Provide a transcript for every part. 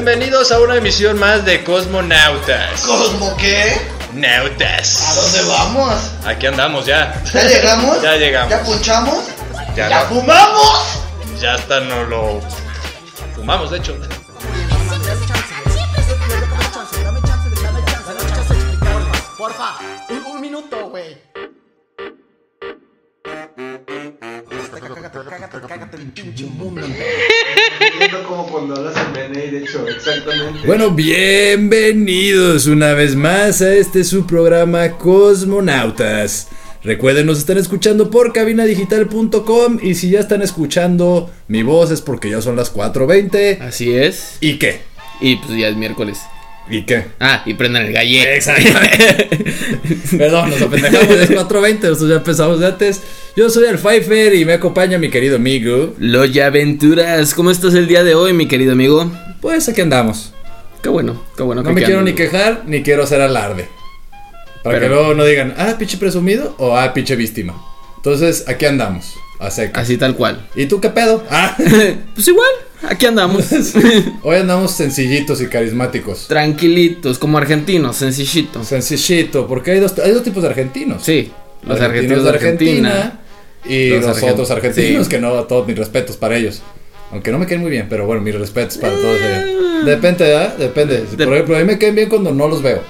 Bienvenidos a una emisión más de Cosmonautas. ¿Cosmo qué? Nautas. ¿A dónde vamos? Aquí andamos ya. ¿Ya llegamos? Ya llegamos. ¿Ya punchamos? Ya ¿Ya no. fumamos? Ya hasta no lo fumamos, de hecho. Porfa, un, un minuto, güey. Cágate, cágate, cágate el pinche mundo. Siento como cuando hablas en BNI, de Bueno, bienvenidos una vez más a este su programa Cosmonautas. Recuerden, nos están escuchando por cabinadigital.com y si ya están escuchando mi voz es porque ya son las 4.20. Así es. ¿Y qué? Y pues ya es miércoles. ¿Y qué? Ah, y prendan el gallete. Exactamente. Perdón, nos apendejamos, es 4.20, nosotros ya empezamos de antes. Yo soy el Pfeiffer y me acompaña mi querido amigo. Loya Aventuras, ¿cómo estás el día de hoy, mi querido amigo? Pues aquí andamos. Qué bueno, qué bueno. No que me quiero quedan, ni quejar ni quiero hacer alarde. Para Pero- que luego no digan, ah, pinche presumido o ah, pinche víctima. Entonces, aquí andamos, a seca. Así tal cual. ¿Y tú qué pedo? Ah, pues igual, aquí andamos. hoy andamos sencillitos y carismáticos. Tranquilitos, como argentinos, sencillito. Sencillito, porque hay dos, hay dos tipos de argentinos. Sí, los argentinos de Argentina. y Los otros argentinos, sí. que no, todos mis respetos para ellos. Aunque no me caen muy bien, pero bueno, mis respetos para todos. eh. Depende, ¿verdad? Depende. De- Por ejemplo, a mí me caen bien cuando no los veo.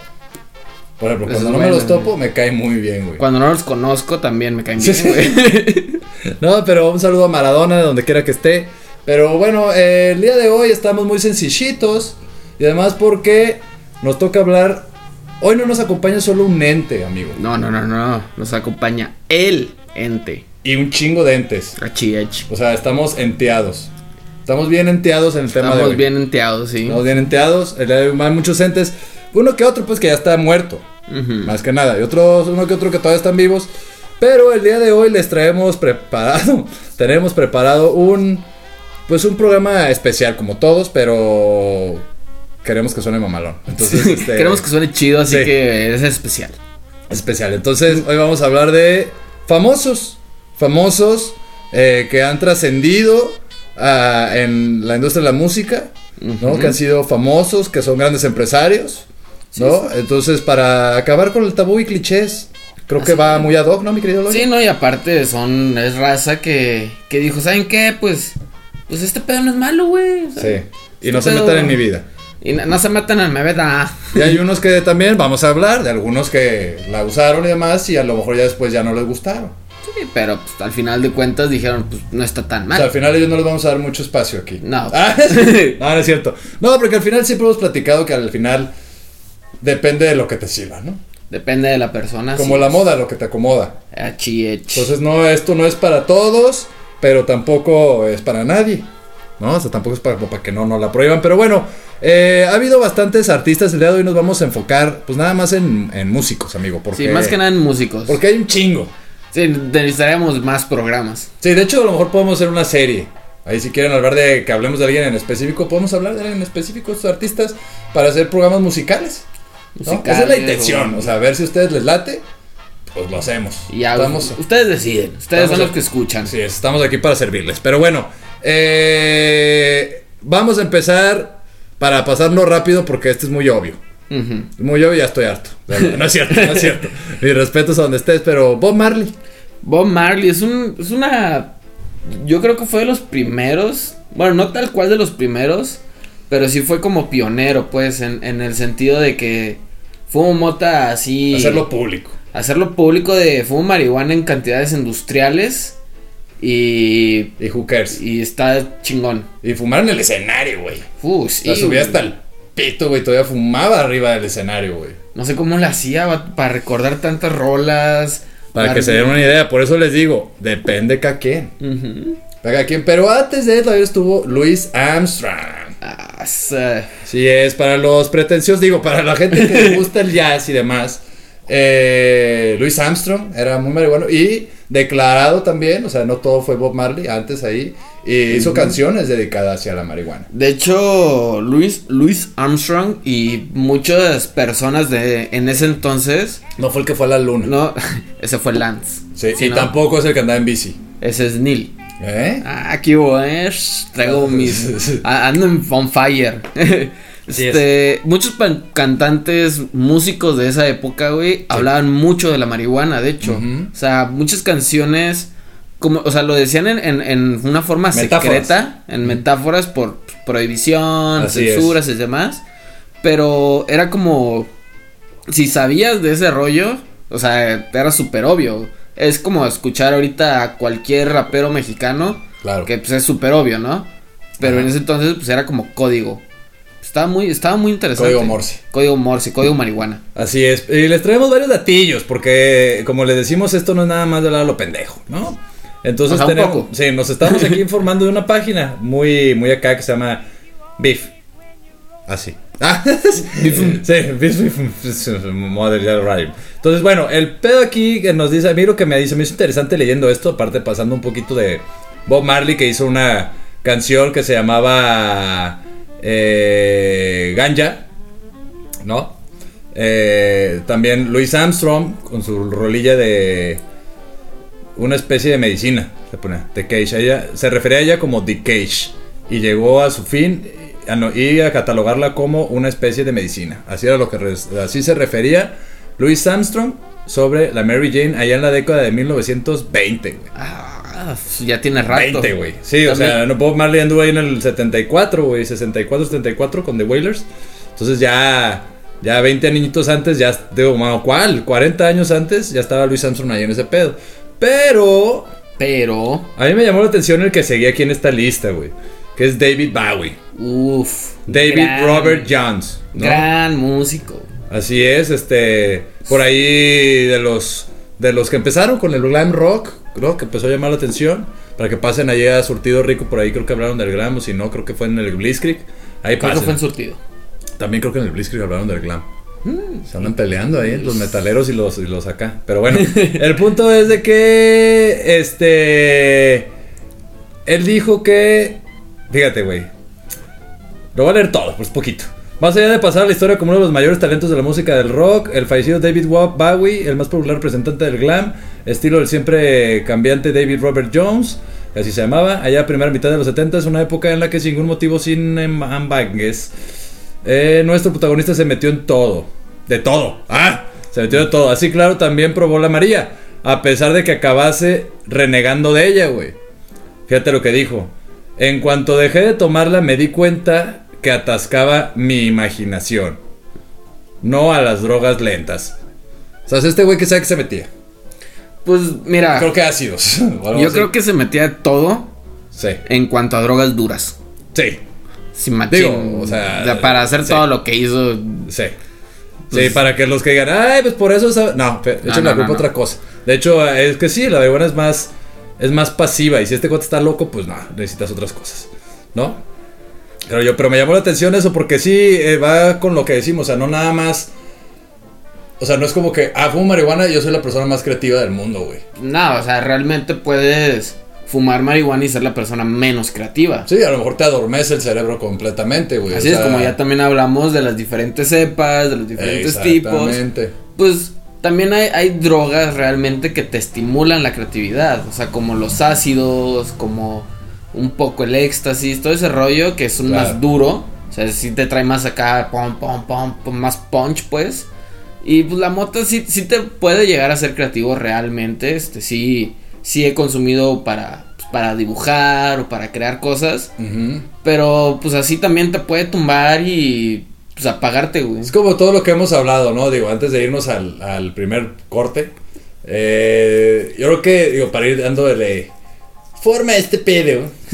Por ejemplo, Eso cuando no me los topo, me caen muy bien, güey. Cuando no los conozco también me caen Sí, bien, sí. güey. No, pero un saludo a Maradona, de donde quiera que esté. Pero bueno, eh, el día de hoy estamos muy sencillitos. Y además porque nos toca hablar. Hoy no nos acompaña solo un ente, amigo. No, no, no, no. Nos acompaña el ente. Y un chingo de entes. Achi, achi. O sea, estamos enteados. Estamos bien enteados en el tema de Estamos bien enteados, sí. Estamos bien enteados. Hay muchos entes. Uno que otro, pues que ya está muerto. Más que nada. Y otros, uno que otro que todavía están vivos. Pero el día de hoy les traemos preparado. Tenemos preparado un. Pues un programa especial, como todos, pero. Queremos que suene mamalón. Entonces, este, Queremos que suene chido, así sí. que es especial. especial. Entonces, hoy vamos a hablar de famosos. Famosos eh, que han trascendido ah, en la industria de la música, ¿no? Que han sido famosos, que son grandes empresarios, ¿no? Entonces, para acabar con el tabú y clichés, creo que va muy ad hoc, ¿no, mi querido? Sí, no, y aparte son, es raza que, que dijo, ¿saben qué? Pues, pues este pedo no es malo, güey. O sea, Sí. Y no este se pedo- metan en mi vida. Y no, no se metan en mi vida. Y hay unos que también vamos a hablar, de algunos que la usaron y demás, y a lo mejor ya después ya no les gustaron. Sí, pero pues, al final de cuentas dijeron, pues no está tan O mal. sea, al final ellos no les vamos a dar mucho espacio aquí. No. Ah, no, no es cierto. No, porque al final siempre hemos platicado que al final depende de lo que te sirva, ¿no? Depende de la persona. Como sí. la moda, lo que te acomoda. Achi, achi. Entonces, no, esto no es para todos, pero tampoco es para nadie. ¿No? O sea, tampoco es para, que no, no la prohíban. Pero bueno, eh, ha habido bastantes artistas. El día de hoy nos vamos a enfocar, pues nada más en, en músicos, amigo. Porque, sí, más que nada en músicos. Porque hay un chingo. Sí, necesitaríamos más programas. Sí, de hecho, a lo mejor podemos hacer una serie. Ahí, si quieren hablar de que hablemos de alguien en específico, podemos hablar de alguien en específico, estos artistas, para hacer programas musicales. ¿no? Musicales, Esa es la intención. o- O sea, a ver si a ustedes les late, pues lo hacemos. Y ya, Estamos- ustedes deciden. Ustedes son los que escuchan. Es, estamos aquí para servirles. Pero bueno, eh, vamos a empezar para pasarlo rápido porque este es muy obvio. Muy obvio, ya estoy harto. No es cierto, no es cierto. Mis respetos a donde estés, pero Bob Marley. Bob Marley es un es una yo creo que fue de los primeros, bueno, no tal cual de los primeros, pero sí fue como pionero, pues, en, en el sentido de que fumo mota así Hacerlo público. Hacerlo público de fumo marihuana en cantidades industriales y Y cares. y está chingón. Y fumar en el escenario, güey. Uh, La subía hasta el pito, güey. Todavía fumaba arriba del escenario, güey. No sé cómo le hacía para recordar tantas rolas. Para que se den una idea. Por eso les digo, depende cada quien. Ujú. Cada quien. Pero antes de él todavía estuvo Louis Armstrong. Ah, Sí, es para los pretenciosos, digo, para la gente que le gusta el jazz y demás. Eh, Louis Armstrong era muy marihuano y declarado también, o sea, no todo fue Bob Marley, antes ahí, y hizo canciones dedicadas hacia la marihuana. De hecho, Louis, Louis Armstrong y muchas personas de en ese entonces, No fue el que fue a la luna. no, ese fue Lance. Sí, Sí, y ¿no? tampoco es el que andaba en bici. Ese es Neil. ¿Eh? Ah, aquí hubo, eh. Traigo mis. Ando en on fire. Este, muchos cantantes, músicos de esa época, güey, hablaban mucho de la marihuana, de hecho. O sea, muchas canciones, como, o sea, lo decían en, en, en una forma Metáforas. secreta, en metáforas por prohibición, Así censuras y demás. Pero era como, si sabías de ese rollo, o sea, era súper obvio. Es como escuchar ahorita a cualquier rapero mexicano, Claro. que pues es súper obvio, ¿no? Pero en ese entonces pues era como código. Estaba muy, estaba muy interesante. Código Morse. Código Morse, código marihuana. Así es. Y les traemos varios datillos, porque como les decimos, esto no es nada más de hablar a lo pendejo, ¿no? Entonces O sea, un tenemos. poco. Sí, nos estamos aquí informando de una página muy, muy acá que se llama Beef. Así. Ah, sí, rhyme. Entonces, bueno, el pedo aquí que nos dice, a mí lo que me dice, me hizo interesante leyendo esto, aparte pasando un poquito de Bob Marley que hizo una canción que se llamaba eh, Ganja, ¿no? Eh, también Louis Armstrong con su rolilla de una especie de medicina, se pone, The Cage. Ella, se refería a ella como The Cage y llegó a su fin no- y a catalogarla como una especie de medicina. Así era lo que así se refería Louis Armstrong sobre la Mary Jane allá en la década de 1920, güey. Ah, ya tiene rato. 20, güey. Sí, o sea, no Bob Marley anduvo ahí en el 74, güey, 64, 74 con The Wailers. Entonces ya ya 20 añitos antes ya digo, mano, ¿cuál? 40 años antes ya estaba Louis Armstrong ahí en ese pedo. Pero Pero, a mí me llamó la atención el que seguía aquí en esta lista, güey, que es David Bowie. uff. David Robert Jones, ¿no? Gran músico. Así es, este, por ahí de los de los que empezaron con el glam rock, creo que empezó a llamar la atención, para que pasen allá a Surtido Rico, por ahí creo que hablaron del glam, o si no, creo que fue en el Blitzkrieg. Ahí Creo que pasen. fue en surtido. También creo que en el Blitzkrieg hablaron del glam. Se andan peleando ahí los metaleros y los, y los acá. Pero bueno, el punto es de que, este, él dijo que, fíjate, güey, lo voy a leer todo, pues poquito. Más allá de pasar la historia como uno de los mayores talentos de la música del rock, el fallecido David Bowie, el más popular representante del glam, estilo del siempre cambiante David Robert Jones, así se llamaba, allá primera mitad de los 70 es una época en la que sin ningún motivo sin ambages, eh, nuestro protagonista se metió en todo, de todo, ah, se metió de todo, así claro también probó la María, a pesar de que acabase renegando de ella, güey. Fíjate lo que dijo. En cuanto dejé de tomarla me di cuenta que atascaba mi imaginación. No a las drogas lentas. O sea, es este güey que sabe que se metía. Pues mira, Creo que ácidos. yo así. creo que se metía todo Sí. en cuanto a drogas duras. Sí. Sin machín. Digo, o sea, para hacer sí. todo lo que hizo. Sí. Pues- sí, para que los que digan, ay, pues por eso. sabe-". No, echen no, la no, culpa a no. otra cosa. De hecho, es que sí, la marihuana es más. Es más pasiva. Y si este cuate está loco, pues no, necesitas otras cosas. ¿No? Pero yo, pero me llamó la atención eso porque sí eh, va con lo que decimos. O sea, no nada más. O sea, no es como que, ah, fumo marihuana y yo soy la persona más creativa del mundo, güey. No, o sea, realmente puedes fumar marihuana y ser la persona menos creativa. Sí, a lo mejor te adormece el cerebro completamente, güey. o Así es como ya también hablamos de las diferentes cepas, de los diferentes tipos. Exactamente. Pues también hay, hay drogas realmente que te estimulan la creatividad. O sea, como los ácidos, como un poco el éxtasis, todo ese rollo que es un Claro. más duro. O sea, sí te trae más acá, pom, pom, pom, pom, más punch, pues. Y pues la moto sí, sí te puede llegar a ser creativo realmente. Este, sí, sí he consumido para, pues, para dibujar o para crear cosas. Pero pues así también te puede tumbar y pues apagarte, güey. Es como todo lo que hemos hablado, ¿no? Digo, antes de irnos al, al primer corte. eh, yo creo que, digo, para ir dándole forma este pedo.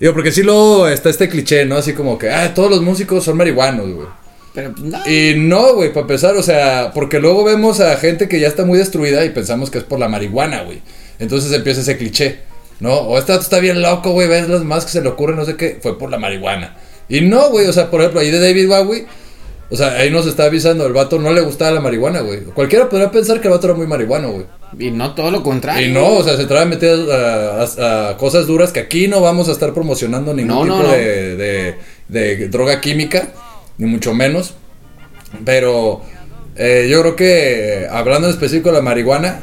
digo, porque sí luego está este cliché, ¿no? Así como que, ah, todos los músicos son marihuanos, güey. Pero pues no. Y no, güey, para empezar, o sea, porque luego vemos a gente que ya está muy destruida y pensamos que es por la marihuana, güey. Entonces empieza ese cliché, ¿no? O este está bien loco, güey, ves las más que se le ocurren, no sé qué, fue por la marihuana. Y no, güey, o sea, por ejemplo, ahí de David Bowie, o sea, ahí nos está avisando, el vato no le gustaba la marihuana, güey. Cualquiera podría pensar que el vato era muy marihuano, güey. Y no todo lo contrario. Y no, o sea, se trata de meter a, a- a cosas duras que aquí no vamos a estar promocionando ningún No, tipo no, no. De, de- de droga química, ni mucho menos. Pero eh, yo creo que, hablando en específico de la marihuana,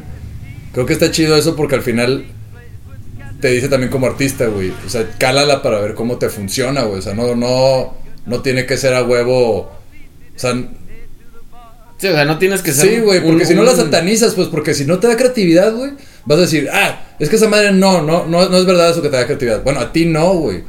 creo que está chido eso porque al final te dice también como artista, güey. O sea, cálala para ver cómo te funciona, güey. O sea, no, no, no tiene que ser a huevo. O sea, Sí, o sea, no tienes que ser. sí, güey, un- porque si no la satanizas, pues porque si no te da creatividad, güey, vas a decir, ah, es que esa madre no, no, no, no es verdad eso que te da creatividad. Bueno, a ti no, güey.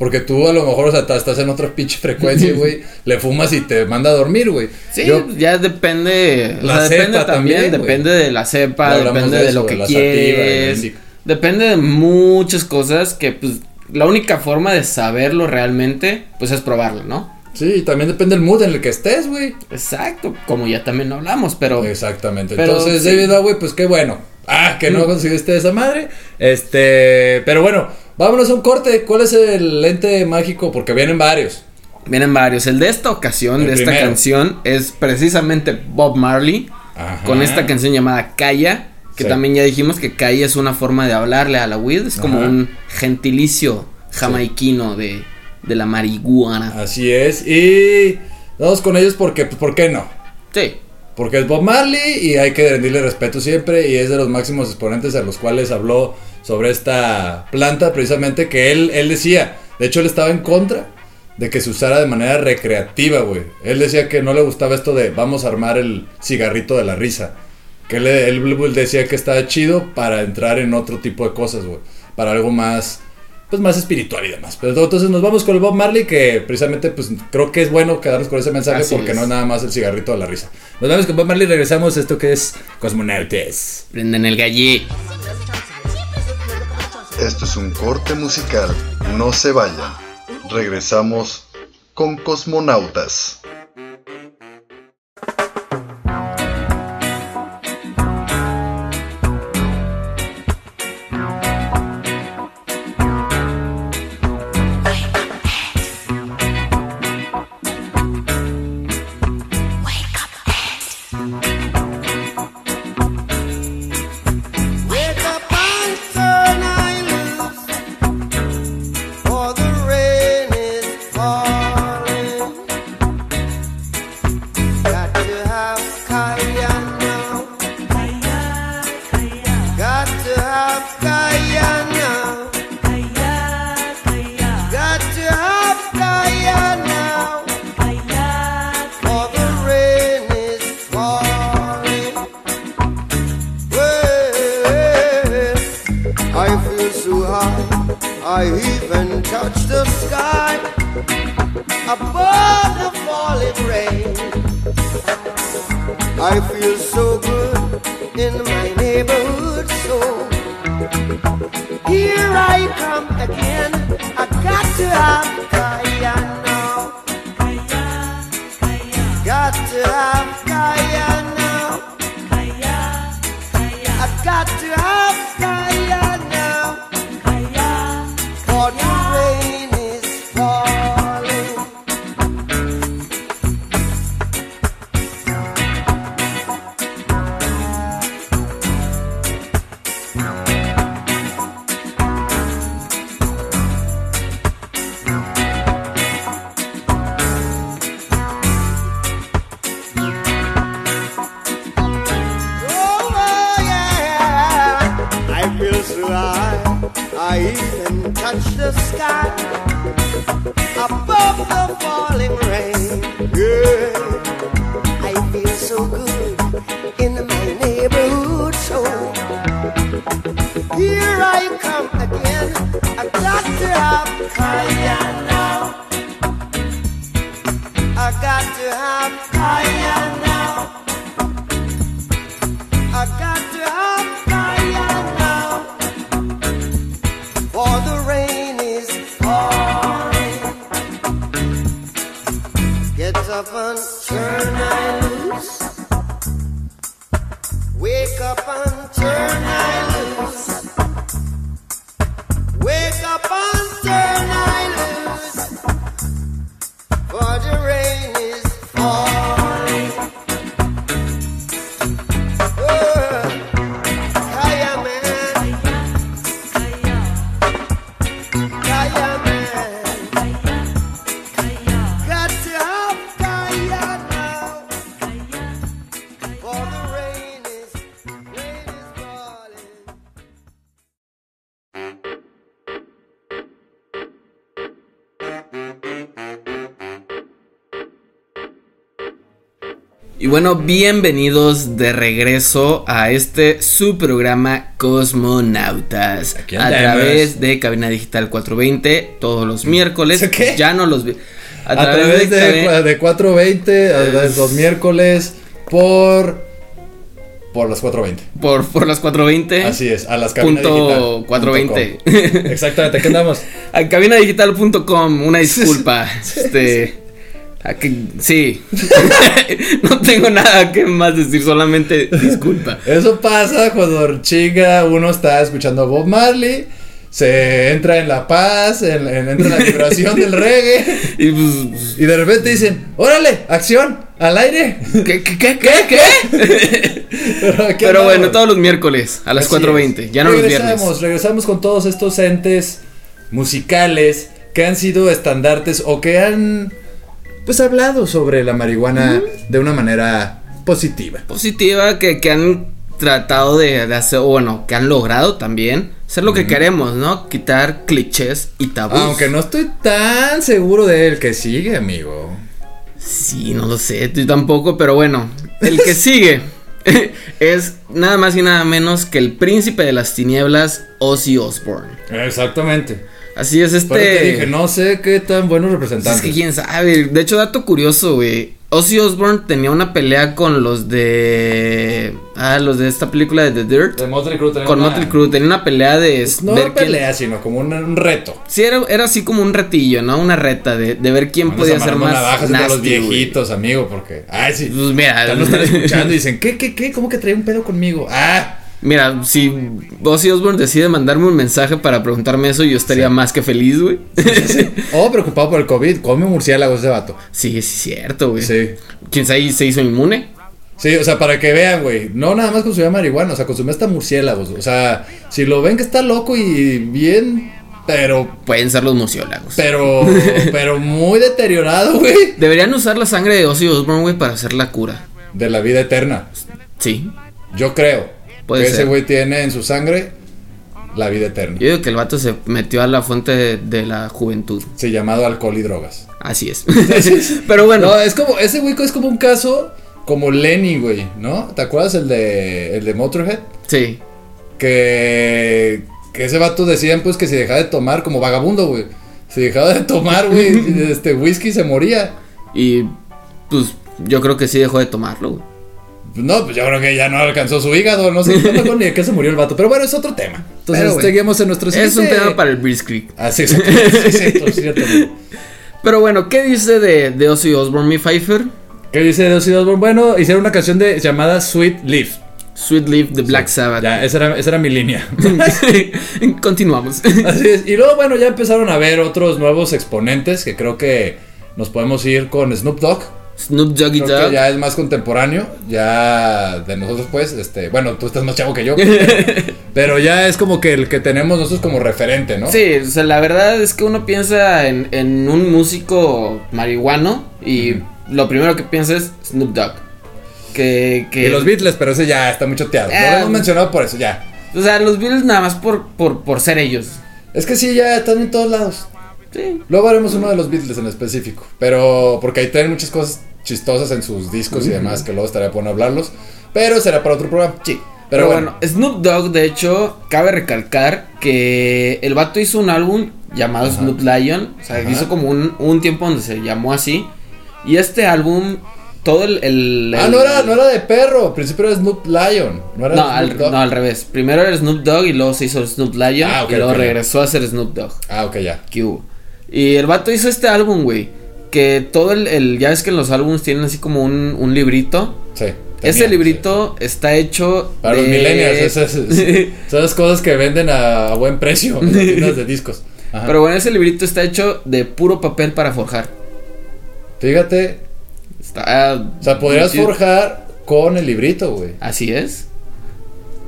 Porque tú a lo mejor, o sea, estás en otra pinche frecuencia, güey. le fumas y te manda a dormir, güey. Sí, Yo- ya depende. o La depende también, depende de la cepa, depende de lo que la quieres. Depende de muchas cosas que, pues, la única forma de saberlo realmente, pues, es probarlo, ¿no? Sí, y también depende del mood en el que estés, güey. Exacto, como ya también lo hablamos, pero. Exactamente. Pero Entonces, sí. David Bowie, pues qué bueno. Ah, que no conseguiste esa madre. Este, pero bueno, vámonos a un corte. ¿Cuál es el lente mágico? Porque vienen varios. Vienen varios. El de esta ocasión, El de esta canción, es precisamente Bob Marley. Ajá. Con esta canción llamada Calla. Que Sí. también ya dijimos que Calla es una forma de hablarle a la weed. Es como Ajá. un gentilicio jamaiquino de, de la marihuana. Así es. Y vamos con ellos porque, pues, ¿por qué no? Sí. Porque es Bob Marley y hay que rendirle respeto siempre y es de los máximos exponentes a los cuales habló sobre esta planta precisamente que él, él decía, de hecho él estaba en contra de que se usara de manera recreativa, güey. Él decía que no le gustaba esto de vamos a armar el cigarrito de la risa. Que él, él decía que estaba chido para entrar en otro tipo de cosas, güey. Para algo más, pues más espiritual y demás. Pero entonces nos vamos con el Bob Marley que precisamente pues creo que es bueno quedarnos con ese mensaje Así porque es. no es nada más el cigarrito de la risa. Nos vemos con Bob Marley y regresamos a esto que es Cosmonautes. Prenden el gallé. Esto es un corte musical. No se vayan. Regresamos con Cosmonautas. Got to have Y bueno, bienvenidos de regreso a este su programa Cosmonautas. Aquí a través de Cabina Digital 420 todos los miércoles. ¿Qué? Ya no los vi. A, través de, Cabi- de 420, a través de los miércoles, por. Por las 420. por, por las 420. Así es, a las Punto cabinadigital.com. 420. Exactamente, ¿qué andamos? A cabinadigital.com, una disculpa. este. A que- sí. no tengo nada que más decir, solamente disculpa. Eso pasa cuando chinga uno está escuchando a Bob Marley, se entra en la paz, en, en- entra en la vibración del reggae, Y pues. y de repente dicen, órale, acción, al aire. ¿Qué, qué, qué, qué, qué? Pero, aquí Pero bueno, todos los miércoles a las Así 4.20, es. ya no los regresamos, viernes. Regresamos con todos estos entes musicales que han sido estandartes o que han pues hablado sobre la marihuana de una manera positiva. Positiva que, que han tratado de, de hacer, o bueno, que han logrado también hacer lo que queremos, ¿no? Quitar clichés y tabús. Aunque no estoy tan seguro de él que sigue, amigo. Sí, no lo sé, tú tampoco, pero bueno, el que sigue es nada más y nada menos que el príncipe de las tinieblas, Ozzy Osbourne. Exactamente. Así es este. Por eso te dije, no sé qué tan buenos representantes. Es que quién sabe. De hecho, dato curioso, güey. Ozzy Osbourne tenía una pelea con los de. Ah, los de esta película de The Dirt. De Motley Crue tenía Con una- Motley Crue. Tenía una pelea de. Pues no ver una quién- pelea, sino como un, un reto. Sí, era, era así como un retillo, ¿no? Una reta de, de ver quién Vamos podía ser amarrando más. navajas entre los nasty, güey. viejitos, amigo, porque. Ay, sí. Pues mira, Ya lo están escuchando y dicen, ¿qué, qué, qué? ¿Cómo que trae un pedo conmigo? Ah, mira, si Ozzy Osbourne decide mandarme un mensaje para preguntarme eso, yo estaría más que feliz, güey. oh, preocupado por el COVID, come murciélagos ese vato. sí, es cierto, güey. Sí. ¿Quién sabe se hizo inmune? Sí, o sea, para que vean, güey. No nada más consumía marihuana, o sea, consumía hasta murciélagos. O sea, si lo ven que está loco y bien, pero, Pueden ser los murciélagos. pero, pero muy deteriorado, güey. Deberían usar la sangre de Ozzy Osbourne, güey, para hacer la cura. De la vida eterna. Sí. Yo creo Puede que ese güey tiene en su sangre la vida eterna. Yo digo que el vato se metió a la fuente de, de la juventud. Sí, llamado alcohol y drogas. Así es. Pero bueno, No, es como, ese güey es como un caso como Lenny, güey, ¿no? ¿Te acuerdas el de, el de Motorhead? sí. Que, que ese vato decían pues que si dejaba de tomar como vagabundo, güey. Si dejaba de tomar, güey, este whisky se moría. Y pues yo creo que sí dejó de tomarlo, güey. No, pues yo creo que ya no alcanzó su hígado, no sé, acuerdo ni de qué se murió el vato. Pero bueno, es otro tema. Entonces Pero, seguimos en nuestro Es un siguiente- tema para el Breeze Creek. Ah, sí, exacto, sí, cierto. Pero bueno, ¿qué dice de, de Ozzy Osbourne, mi Pfeiffer? ¿Qué dice de Ozzy Osbourne? Bueno, hicieron una canción de, llamada Sweet Leaf. Sweet Leaf de Black Sabbath. Ya, esa era, esa era mi línea. Continuamos. Así es. Y luego, bueno, ya empezaron a ver otros nuevos exponentes que creo que nos podemos ir con Snoop Dogg. Snoop Doggy Creo que Dogg. ya es más contemporáneo. Ya de nosotros, pues, este, bueno, tú estás más chavo que yo. pero ya es como que el que tenemos nosotros como referente, ¿no? Sí, o sea, la verdad es que uno piensa en, en un músico marihuano y lo primero que piensa es Snoop Dogg. Que, que Y los Beatles, pero ese ya está muy choteado. No Eh, lo hemos mencionado por eso, ya. O sea, los Beatles nada más por, por, por ser ellos. Es que sí, ya están en todos lados. Sí. Luego haremos uno de los Beatles en específico. Pero porque ahí tienen muchas cosas chistosas en sus discos y demás que luego estaría bueno hablarlos. Pero será para otro programa. Sí. Pero Pero, bueno. bueno. Snoop Dogg, de hecho, cabe recalcar que el vato hizo un álbum llamado Snoop Lion. O sea, Ajá. hizo como un, un tiempo donde se llamó así. Y este álbum, todo el. el- Ah, no era, no era de perro. Al principio era Snoop Lion. No era No, Snoop al, Dogg. no, al revés. Primero era Snoop Dogg y luego se hizo Snoop Lion. Ah, ok, y luego regresó a ser Snoop Dogg. Ah, ok, ya. ¿Qué hubo? Y el vato hizo este álbum, güey. Que todo el, el- Ya ves que los álbumes tienen así como un, un librito. Sí. Ese librito está hecho. Para los de- millennials, esas, esas cosas que venden a, buen precio en tiendas de discos. Ajá. Pero bueno, ese librito está hecho de puro papel para forjar. Fíjate, Está. o sea, podrías forjar con el librito, güey. Así es.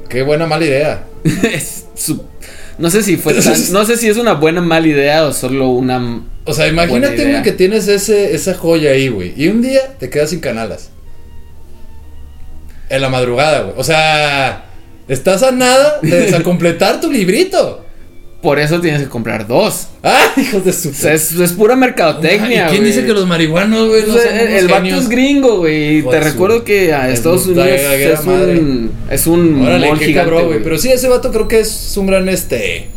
Qué buena mala idea. Es su- No sé si fue tan- No sé si es una buena mala idea o solo una. O sea, imagínate, güey, que tienes ese, esa joya ahí, güey. Y un día te quedas sin canalas. En la madrugada, güey. O sea, estás a nada de completar tu librito. Por eso tienes que comprar dos. ¡Ah, hijos de su. O sea, es, es pura mercadotecnia. ¿Y quién güey. dice que los marihuanos, güey, no Pues, son el, el vato es gringo, güey. Hijo Te su- recuerdo que a es Estados un- Unidos es un, es un Órale, qué gigante, cabrón, güey. Pero sí, ese vato creo que es un gran, este,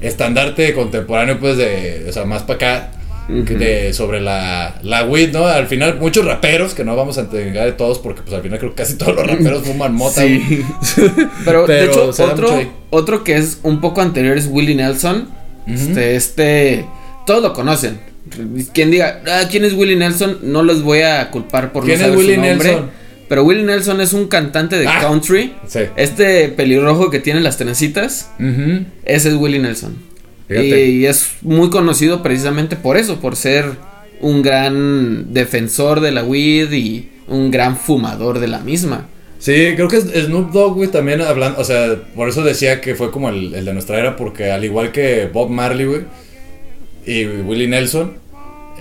estandarte contemporáneo, pues, de, o sea, más para acá, de, sobre la, la weed, ¿no? Al final, muchos raperos, que no vamos a entregar de todos, porque, pues, al final creo que casi todos los raperos fuman mota, Sí. Pero, de hecho, otro, otro que es un poco anterior es Willie Nelson. Este, este, todos lo conocen. Quien diga, ah, ¿quién es Willie Nelson? No los voy a culpar por ¿Quién no es saber Willie su nombre. Nelson? Pero Willie Nelson es un cantante de Ah. country. Sí. Este pelirrojo que tiene las trencitas, ese es Willie Nelson. Fíjate. Y, es muy conocido precisamente por eso, por ser un gran defensor de la weed y un gran fumador de la misma. Sí, creo que Snoop Dogg, güey, también hablando, o sea, por eso decía que fue como el, el de nuestra era, porque al igual que Bob Marley, güey, y Willie Nelson,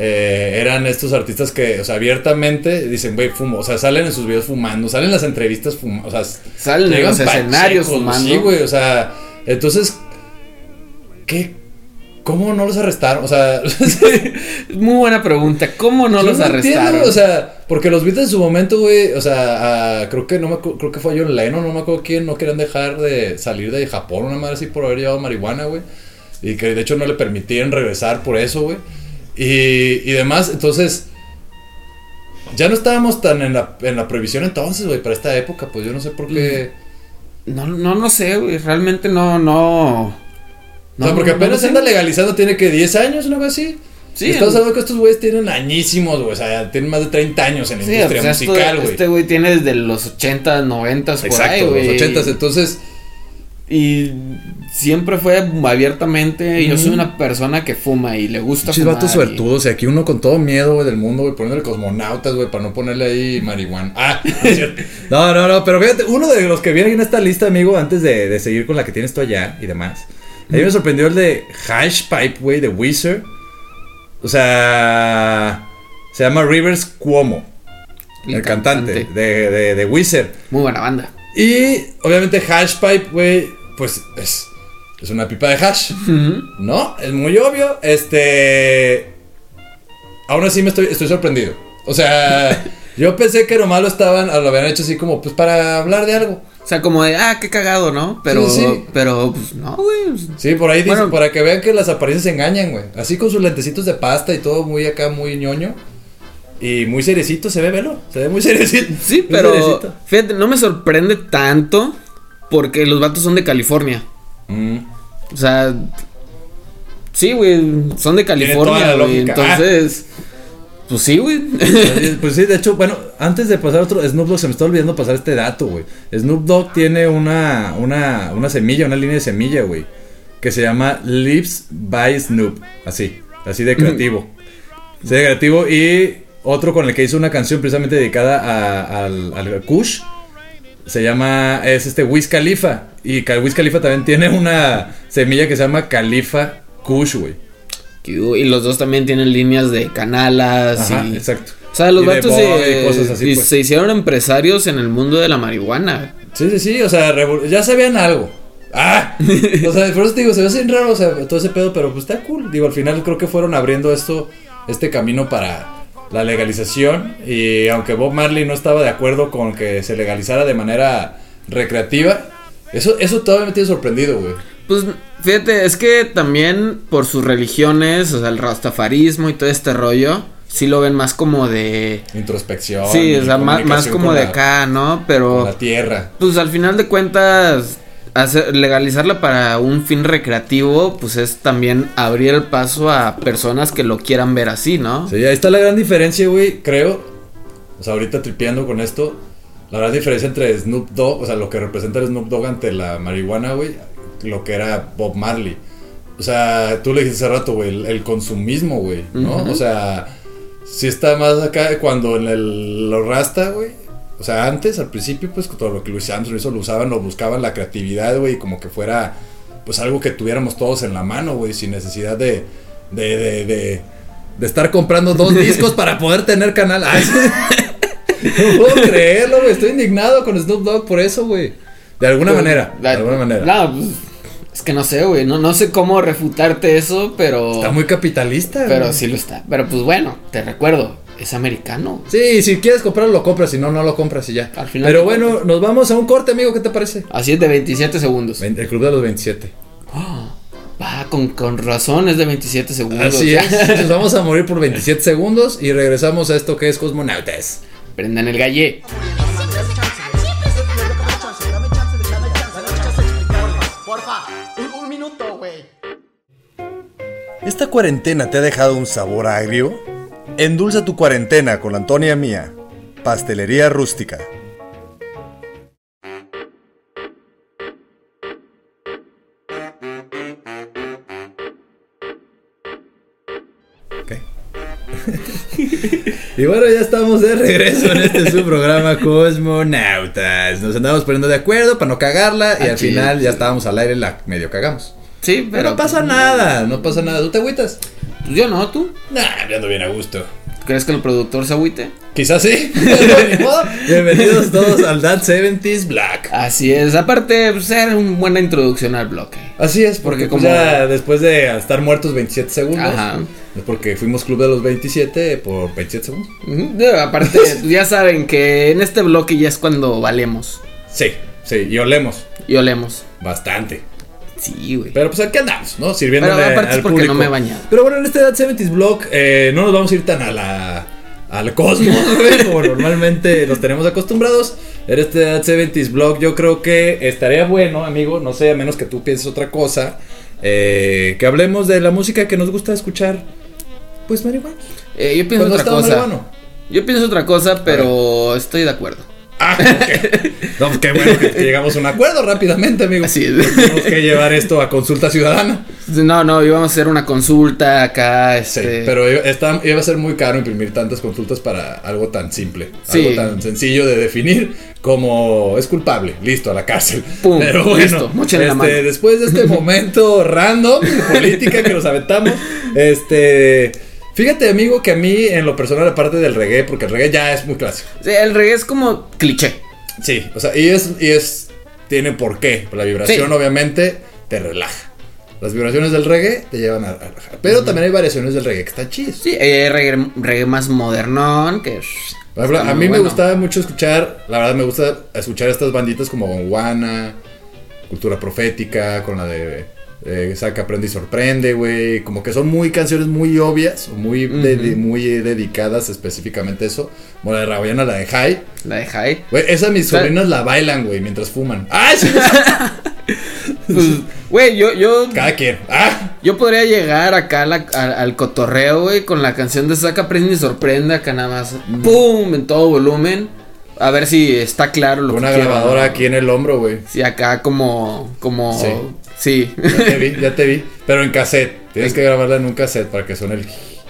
eh, eran estos artistas que, o sea, abiertamente dicen, güey, fumo, o sea, salen en sus videos fumando, salen en las entrevistas fumando, o sea, Salen en los escenarios pachecos, fumando. Sí, güey, o sea, entonces, ¿qué? ¿Cómo no los arrestaron? O sea, Muy buena pregunta. ¿Cómo no Yo los entiendo, arrestaron? o sea, porque los Beatles en su momento, güey, o sea, a- creo que no me creo que fue John Lennon, no me acuerdo quién, no querían dejar de salir de Japón, una madre así por haber llevado marihuana, güey. Y que de hecho no le permitían regresar por eso, güey. Y, y demás, entonces ya no estábamos tan en la, en la prohibición entonces, güey, para esta época, pues yo no sé por qué. no, no, no sé, güey. Realmente no, no. O sea, no, porque apenas anda legalizando, tiene que 10 años, una así. Sí, Estamos hablando que estos güeyes tienen añísimos, güey, o sea, tienen más de 30 años en la Sí, industria musical, güey. Este güey tiene desde los 80, 90 por ahí, Exacto, güey. los ochentas, entonces, Y siempre fue abiertamente. Yo soy una persona que fuma y le gusta pinches fumar. vatos y- suertudos, y aquí uno con todo miedo, güey, del mundo, güey, poniéndole cosmonautas, güey, para no ponerle ahí marihuana. Ah, no es cierto. no, no, no, pero fíjate, uno de los que viene en esta lista, amigo, antes de, de seguir con la que tienes tú allá y demás, a mí me sorprendió el de Hash Pipe, güey, de Weezer. O sea, se llama Rivers Cuomo, el, cantante, de, de, de Weezer. Muy buena banda. Y obviamente Hash Pipe, güey, pues es, es una pipa de hash. ¿No? Es muy obvio. Este. Aún así me estoy, estoy sorprendido. O sea, yo pensé que nomás lo estaban, lo habían hecho así como, pues para hablar de algo. O sea, como de, ah, qué cagado, ¿no? Pero, Sí, sí. pero, pues, no, güey. Sí, por ahí dicen, Bueno. para que vean que las apariencias engañan, güey. Así con sus lentecitos de pasta y todo muy acá, muy ñoño. Y muy seriecito, se ve, velo. Se ve muy seriecito. Sí, Muy pero, seriecito. fíjate, no me sorprende tanto porque los vatos son de California. Mm. O sea, sí, güey, son de California, güey. lógica. Entonces, pues sí, güey. Pues sí, de hecho, bueno, antes de pasar otro, Snoop Dogg se me está olvidando pasar este dato, güey. Snoop Dogg tiene una, una, una semilla, una línea de semilla, güey. Que se llama Lips by Snoop. Así, así de creativo. Así de creativo. Y otro con el que hizo una canción precisamente dedicada a- al, al Kush. Se llama, es este Wiz Khalifa. Y Wiz Khalifa también tiene una semilla que se llama Khalifa Kush, güey. Y los dos también tienen líneas de canalas Ajá, y... exacto. O sea, los vatos se, cosas así, pues. se hicieron empresarios en el mundo de la marihuana. Sí, sí, sí, o sea, ya sabían algo. ¡Ah! O sea, por eso te digo, se ve así raro, o sea, todo ese pedo, pero pues está cool. Digo, al final creo que fueron abriendo esto, este camino para la legalización. Y aunque Bob Marley no estaba de acuerdo con que se legalizara de manera recreativa, eso, eso todavía me tiene sorprendido, güey. Pues fíjate, es que también por sus religiones, o sea, el rastafarismo y todo este rollo, sí lo ven más como de... Introspección. Sí, o sea, más, más como de la- acá, ¿no? Pero... la tierra. Pues al final de cuentas, hacer, legalizarla para un fin recreativo, pues es también abrir el paso a personas que lo quieran ver así, ¿no? Sí, ahí está la gran diferencia, güey, creo. O sea, ahorita tripeando con esto. La gran diferencia entre Snoop Dogg, o sea, lo que representa el Snoop Dogg ante la marihuana, güey, lo que era Bob Marley. O sea, tú le dijiste hace rato, güey, el, el consumismo, güey, ¿no? O sea, sí está más acá cuando en el, lo rasta, güey. O sea, antes, al principio, pues todo lo que Louis Armstrong hizo, lo usaban, lo buscaban la creatividad, güey, como que fuera, pues algo que tuviéramos todos en la mano, güey, sin necesidad de, de, de, de, de estar comprando dos discos para poder tener canal. Ay, no puedo creerlo, güey, estoy indignado con Snoop Dogg por eso, güey. De alguna manera, de alguna manera. No, pues, Es que no sé, güey. No, no sé cómo refutarte eso, pero. Está muy capitalista. Pero güey. sí lo está. Pero pues bueno, te recuerdo, es americano. Sí, si quieres comprarlo, lo compras. Si no, no lo compras y ya. Al final Pero bueno, nos vamos a un corte, amigo. ¿Qué te parece? Así es de 27 segundos. El club de los 27. Va, con, con razón es de 27 segundos. Así Ya. es. Nos vamos a morir por 27 segundos y regresamos a esto que es Cosmonautas. Prendan el galle. ¿Esta cuarentena te ha dejado un sabor agrio? Endulza tu cuarentena con la Antonia Mía, Pastelería Rústica. Ok. y bueno, ya estamos de regreso en este su programa Cosmonautas. Nos andamos poniendo de acuerdo para no cagarla y al Aquí, final ya estábamos al aire, la medio cagamos. Sí, Pero no pasa nada, no pasa nada. ¿Tú te agüitas? Pues yo no, tú. Nah, yo ando bien a gusto. ¿Crees que el productor se agüite? Quizás sí. Bienvenidos todos al That 70s Black. Así es. Aparte, pues era una buena introducción al bloque. Así es, porque Porque como ya después de estar muertos 27 segundos, Ajá. es porque fuimos club de los 27 por 27 segundos. Digo, Aparte, ya saben que en este bloque ya es cuando valemos Sí, sí, y olemos y olemos. bastante. Sí, güey. Pero pues aquí andamos, ¿no? Sirviéndole Pero aparte es al porque público. no me he bañado. Pero bueno, en este That 70s Blog eh, no nos vamos a ir tan a la al cosmos, güey, como normalmente nos tenemos acostumbrados. En este That 70s Blog yo creo que estaría bueno, amigo, no sé, a menos que tú pienses otra cosa, eh, que hablemos de la música que nos gusta escuchar, pues marihuana. Eh, yo pienso otra cosa. marihuano. Yo pienso otra cosa, pero estoy de acuerdo. Ah, ok. No, pues qué bueno que, que llegamos a un acuerdo rápidamente, amigo. Así es. Tenemos que llevar esto a consulta ciudadana. No, no, íbamos a hacer una consulta acá, Sí, este. pero iba, está- iba a ser muy caro imprimir tantas consultas para algo tan simple, Sí. algo tan sencillo de definir como es culpable, listo, a la cárcel. Pum, pero bueno, listo, móchenle la este, mano. después de este momento random de política que nos aventamos, este, fíjate amigo que a mí en lo personal aparte del reggae, porque el reggae ya es muy clásico. Sí, el reggae es como cliché. Sí, o sea, y es, y es, tiene por qué, la vibración Sí. obviamente te relaja. Las vibraciones del reggae te llevan a relajar. Pero también hay variaciones del reggae que están chidas. Sí, hay reggae, reggae más modernón que. A mí me gustaba mucho escuchar, la verdad me gusta escuchar estas banditas como Gonguana, Cultura Profética, con la de eh, Saca, Aprende y Sorprende, güey. Como que son muy canciones muy obvias, muy, de- muy dedicadas específicamente a eso. Como la de Rabayana, la de High. La de High. Güey, esa mis sobrinas la bailan, güey, mientras fuman. ¡Ay, sí! Pues, güey, yo, yo, Cada quien. ¡Ah! yo podría llegar acá la- al, al cotorreo, güey, con la canción de Saca, Prende y Sorprende, acá nada más. ¡Pum! En todo volumen. A ver si está claro lo que una quiero, grabadora aquí en el hombro, güey. Sí, acá como. como. Sí. Sí. Ya te vi, ya te vi. Pero en cassette. Tienes que grabarla en un cassette para que suene el.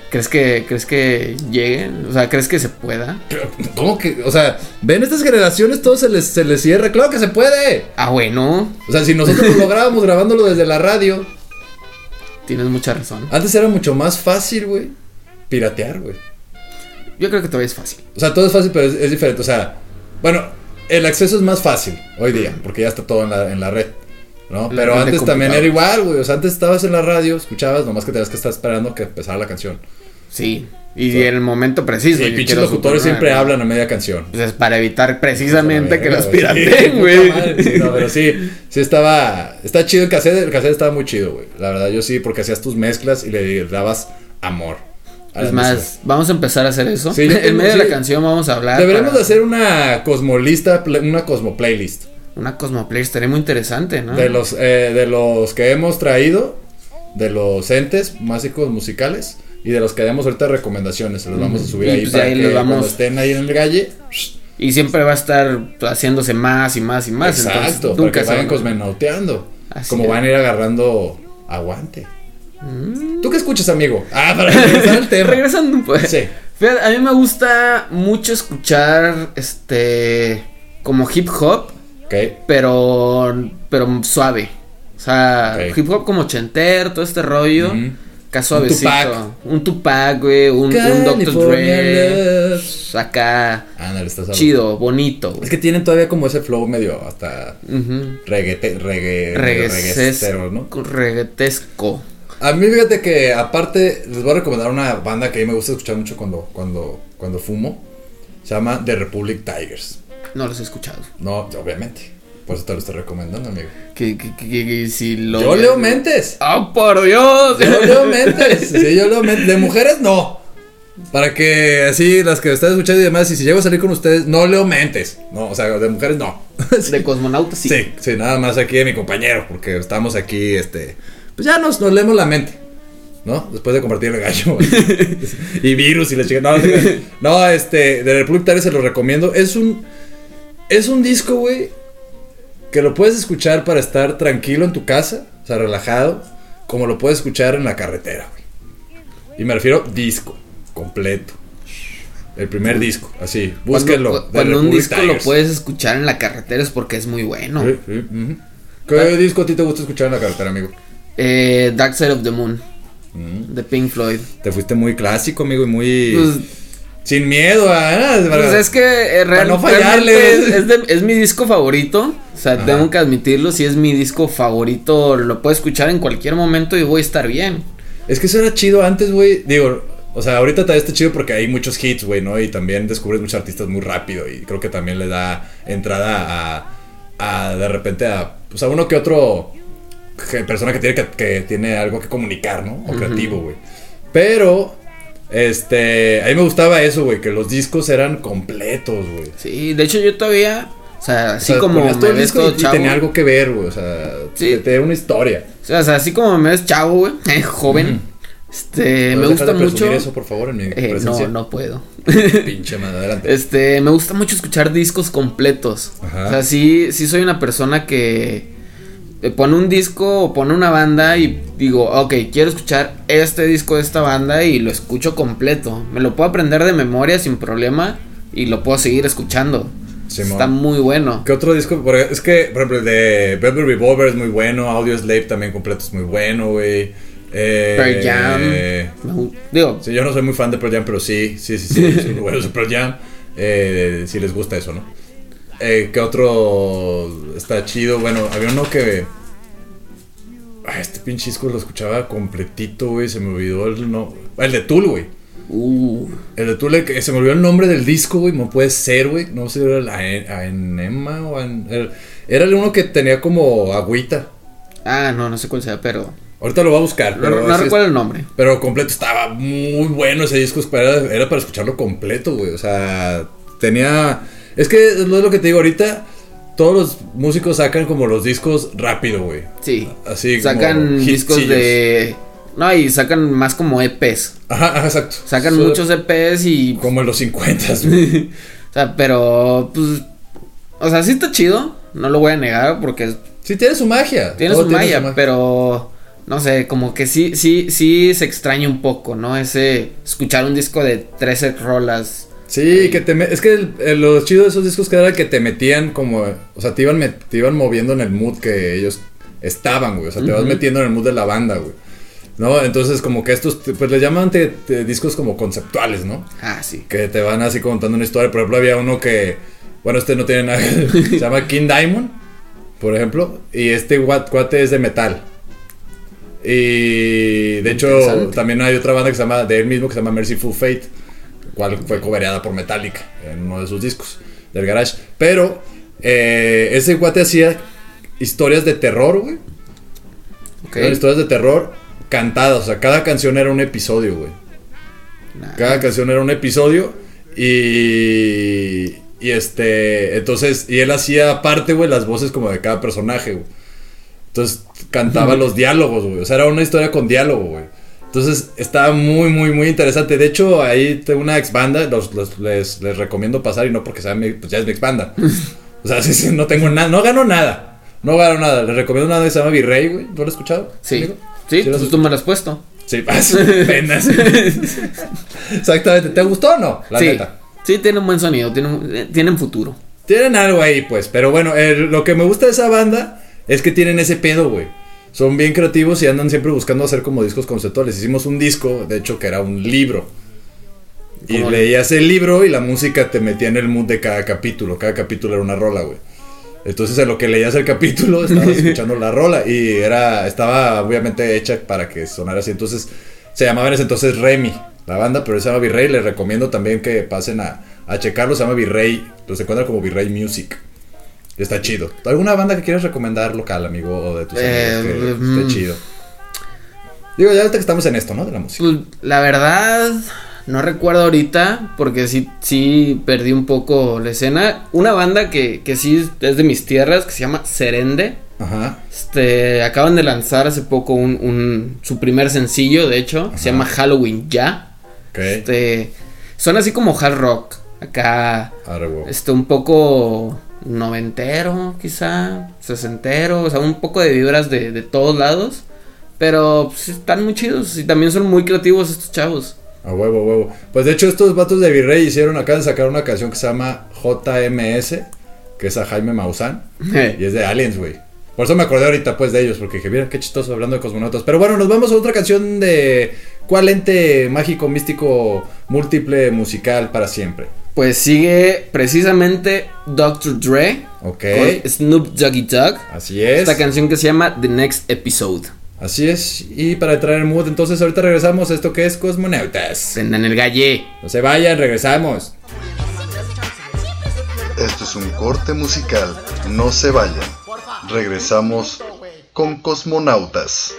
¿Crees que, ¿Crees que lleguen? O sea, ¿crees que se pueda? ¿Cómo que? O sea, ven estas generaciones, todo se les, se les cierra. ¡Claro que se puede! Ah, bueno. O sea, si nosotros lo lográbamos grabándolo desde la radio, Tienes mucha razón. antes era mucho más fácil, güey. Piratear, güey. Yo creo que todavía es fácil. O sea, todo es fácil, pero es, es diferente. O sea, bueno, el acceso es más fácil hoy día, porque ya está todo en la, en la red. ¿No? Pero antes también era igual, güey. O sea, antes estabas en la radio, escuchabas, nomás que tenías que estar esperando que empezara la canción. Sí. Y en el momento preciso. y pinches locutores siempre hablan a media canción. Pues es para evitar precisamente que los puta güey. sí, no, pero sí, sí estaba, está chido el cassette, el cassette estaba muy chido, güey. La verdad, yo sí, porque hacías tus mezclas y le dabas amor. Es más, mezcla. vamos a empezar a hacer eso. Sí, en medio de la canción vamos a hablar. Deberíamos para- de hacer una cosmolista, una cosmo playlist. Una Cosmoplay, estaría muy interesante, ¿no? De los, eh, de los que hemos traído, de los entes básicos musicales y de los que damos ahorita recomendaciones. Se los vamos a subir Y ahí pues para ahí que les vamos- cuando estén ahí en el galle. Y siempre va a estar haciéndose más y más y más. Exacto, para que vayan cosmonauteando. Así Como es. van a ir agarrando aguante. ¿Tú qué escuchas, amigo? Ah, para regresar al tema. Regresando un poco. Sí. Fíjate, a mí me gusta mucho escuchar este como hip hop, Pero pero suave. O sea, hip hop como chenter, todo este rollo. Acá suavecito. Tupac. Un Tupac, güey. Un, un Dr. Dre. Acá. Está. Chido, bonito, Es que tienen todavía como ese flow medio hasta Ujú. reguete, reggae, Regueces- reguecero, ¿no? Reguetesco. A mí fíjate que aparte les voy a recomendar una banda que a mí me gusta escuchar mucho cuando, cuando, cuando fumo. Se llama The Republic Tigers. No los he escuchado. No, obviamente. Por eso te lo estoy recomendando, amigo. Que, que, que- que- que si lo. Yo leo mentes. ¡Ah, por Dios! Yo leo mentes. Sí, yo leo mentes. De mujeres no. Para que así las que están escuchando y demás, y si llego a salir con ustedes, no leo mentes. No, o sea, de mujeres no. De cosmonautas, sí. Sí, sí, nada más aquí de mi compañero, porque estamos aquí, este, pues ya nos, nos leemos la mente, ¿no? Después de compartir el gallo y virus y la chica. No, no, no, este, de Republic se lo recomiendo. Es un, es un disco, güey, que lo puedes escuchar para estar tranquilo en tu casa, o sea, relajado, como lo puedes escuchar en la carretera, güey. Y me refiero disco, completo. El primer disco, así, búsquenlo. Cuando, un disco lo puedes escuchar en la carretera es porque es muy bueno. Sí, sí, ujú. ¿Qué disco a ti te gusta escuchar en la carretera, amigo? Eh, Dark Side of the Moon. Mm. De Pink Floyd. Te fuiste muy clásico, amigo, y muy. Pues, sin miedo, ¿ah? pues es que eh, Para real- no fallarle. realmente es, es de- es mi disco favorito. O sea, Ajá. tengo que admitirlo. Si es mi disco favorito, lo puedo escuchar en cualquier momento y voy a estar bien. Es que eso era chido antes, güey. Digo, o sea, ahorita todavía está chido porque hay muchos hits, güey, ¿no? Y también descubres muchos artistas muy rápido. Y creo que también le da entrada a. a de repente a. Pues a uno que otro. que- persona que tiene, que, que tiene algo que comunicar, ¿no? O creativo, güey. Pero. Este. A mí me gustaba eso, güey. Que los discos eran completos, güey. Sí, de hecho yo todavía. O sea, O así sea, como me ves todo y- y chavo. tenía algo que ver, güey. O sea, Sí. te, te una historia. O sea, o sea, así como me ves chavo, güey. eh, joven. Este, me ¿Puedes gusta de mucho. eso, por favor, en mi Eh, no, no puedo. Pinche madre, adelante. Este, me gusta mucho escuchar discos completos. Ajá. O sea, sí, sí soy una persona que pone un disco o pone una banda y digo, ok, quiero escuchar este disco de esta banda y lo escucho completo. Me lo puedo aprender de memoria sin problema y lo puedo seguir escuchando. Simón. Está muy bueno. ¿Qué otro disco? Es que, por ejemplo, el de Velvet Revolver es muy bueno. Audio Slave también completo es muy bueno, güey. Eh, Pearl Jam. Digo, Sí, yo no soy muy fan de Pearl Jam, pero sí, sí, sí, sí. buenos de Pearl Jam. Eh, si les gusta eso, ¿no? Eh, ¿Qué otro está chido? Bueno, había uno que. Ah, este pinche disco lo escuchaba completito, güey. Se me olvidó el no. El de Tool, güey. uh, El de Tool, el que- se me olvidó el nombre del disco, güey. No puede ser, güey. No sé, era la a Enema o en- Era, era el uno que tenía como agüita. ah, no, no sé cuál sea, pero Ahorita lo voy a buscar. no, pero no ese- recuerdo el nombre. pero completo, estaba muy bueno ese disco. Era, era para escucharlo completo, güey. O sea, tenía. Es que es lo que te digo ahorita. Todos los músicos sacan como los discos rápido, güey. Sí. Así como Sacan discos de no, y sacan más como EPs. Ajá, ajá, exacto. Sacan So- muchos EPs y Como en los 50, güey. O sea, pero pues o sea, sí está chido, no lo voy a negar porque Sí, tiene su magia. tiene todo su magia, pero no sé, como que sí sí sí se extraña un poco, ¿no? Ese escuchar un disco de 13 rolas. Sí, que te me- es que el- el- lo chido de esos discos que era que te metían como, o sea, te iban, met- te iban moviendo en el mood que ellos estaban, güey, o sea, te vas metiendo en el mood de la banda, güey. ¿No? Entonces como que estos, pues le llaman te- te- discos como conceptuales, ¿no? Ah, sí. Que te van así contando una historia. Por ejemplo, había uno que, bueno, este no tiene nada, se llama King Diamond, por ejemplo, y este cuate es de metal. Y de hecho, también hay otra banda que se llama, de él mismo, que se llama Merciful Fate, cual fue cobereada por Metallica en uno de sus discos del garage. Pero eh, ese guate hacía historias de terror, güey. Ok. Eran historias de terror cantadas, o sea, cada canción era un episodio, güey. Nah. Cada canción era un episodio y y este, entonces y él hacía aparte, güey, las voces como de cada personaje, güey. Entonces cantaba los diálogos, güey. O sea, era una historia con diálogo, güey. Entonces estaba muy, muy, muy interesante. De hecho, ahí tengo una ex banda, los, los- les, les recomiendo pasar y no porque sea mi, pues ya es mi ex banda. O sea, sí, sí, no tengo nada, no gano nada. No gano nada. Les recomiendo una que se llama Virrey, güey. ¿No lo has escuchado? Sí. amigo? Sí, pues tú me lo has puesto. Sí, vas, penas. Exactamente. ¿Te gustó o no? La sí. neta. Sí, tiene un buen sonido, tiene un- eh, tienen futuro. Tienen algo ahí, pues. Pero bueno, el- lo que me gusta de esa banda es que tienen ese pedo, güey. Son bien creativos y andan siempre buscando hacer como discos conceptuales. Hicimos un disco, de hecho, que era un libro. Y leías el libro y la música te metía en el mood de cada capítulo. Cada capítulo era una rola, güey. Entonces en lo que leías el capítulo estabas escuchando la rola y era estaba obviamente hecha para que sonara así. Entonces se llamaba en ese entonces Remy, la banda, pero se llama Virrey. Les recomiendo también que pasen a, a checarlo. Se llama Virrey. Los encuentran como Virrey Music. Está chido. ¿Alguna banda que quieras recomendar local, amigo? O de tus Eh, amigos que mm. esté chido. Digo, ya ahorita que estamos en esto, ¿no? De la música. Pues, la verdad, no recuerdo ahorita, porque sí, sí perdí un poco la escena. Una banda que, que sí es de mis tierras, que se llama Serende. Ajá. Este, acaban de lanzar hace poco un, un- su primer sencillo, de hecho, se llama Halloween Ya. Ok. Este, son así como hard rock, acá, este, un poco noventero, quizá, sesentero, o sea, un poco de vibras de, de todos lados. Pero pues, están muy chidos y también son muy creativos estos chavos. A huevo, a huevo. Pues de hecho estos vatos de Virrey hicieron, acaban de sacar una canción que se llama JMS, que es a Jaime Maussan, y es de Aliens, güey. Por eso me acordé ahorita pues de ellos, porque dije, mira qué chistoso hablando de cosmonautas. Pero bueno, nos vamos a otra canción de ¿Cuál ente mágico, místico, múltiple, musical para siempre? Pues sigue precisamente Dr. Dre Ok. con Snoop Doggy Dogg. Así es. Esta canción que se llama The Next Episode. Así es. Y para traer el mood, entonces ahorita regresamos a esto que es Cosmonautas. Prendan el galle. No se vayan, regresamos. Esto es un corte musical. No se vayan. Regresamos con Cosmonautas.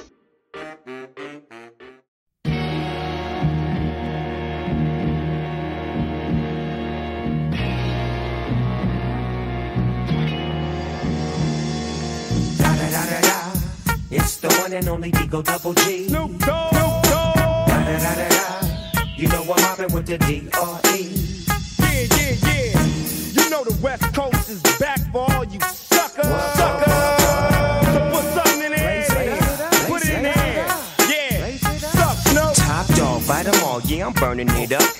One and only Digo Double G. Snoop Dogg. Da da da da da. You know I'm with the D.R.E. Yeah, yeah, yeah. You know the West Coast is back for all you suckers. Suckers. So put something in there. Put it in there. Yeah. Suck, Snoop. Top dog, bite them all, yeah, I'm burning it up.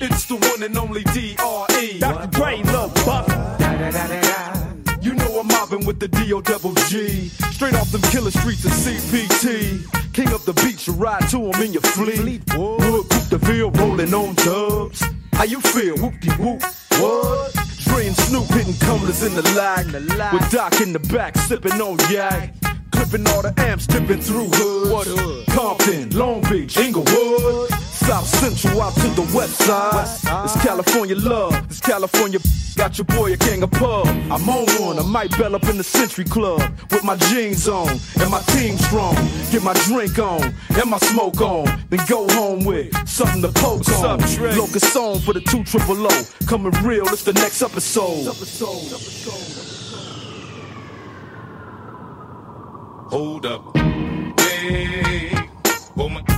It's the one and only D.R.E. Dr. Dre, Lil Buck. You know I'm mobbing with the D.O. double G. Straight off them killer streets of CPT. King up the beach, you ride to him in your fleet. Wood, Coupe the Ville, rolling on dubs. How you feel? Whoop-de whoop. What? Dre and Snoop hitting cumblers in the lag. With Doc in the back, sipping on yak. Clipping all the amps, dipping through hoods. What hood? Compton, Long Beach, Inglewood. South Central out to the west side. It's California love. It's California. Got your boy a gang of pub. I'm on one. I might bell up in the Century Club with my jeans on and my team strong. Get my drink on and my smoke on. Then go home with something to poke on. Locust song for the two triple O. Coming real. It's the next episode. Hold up. Hey, for my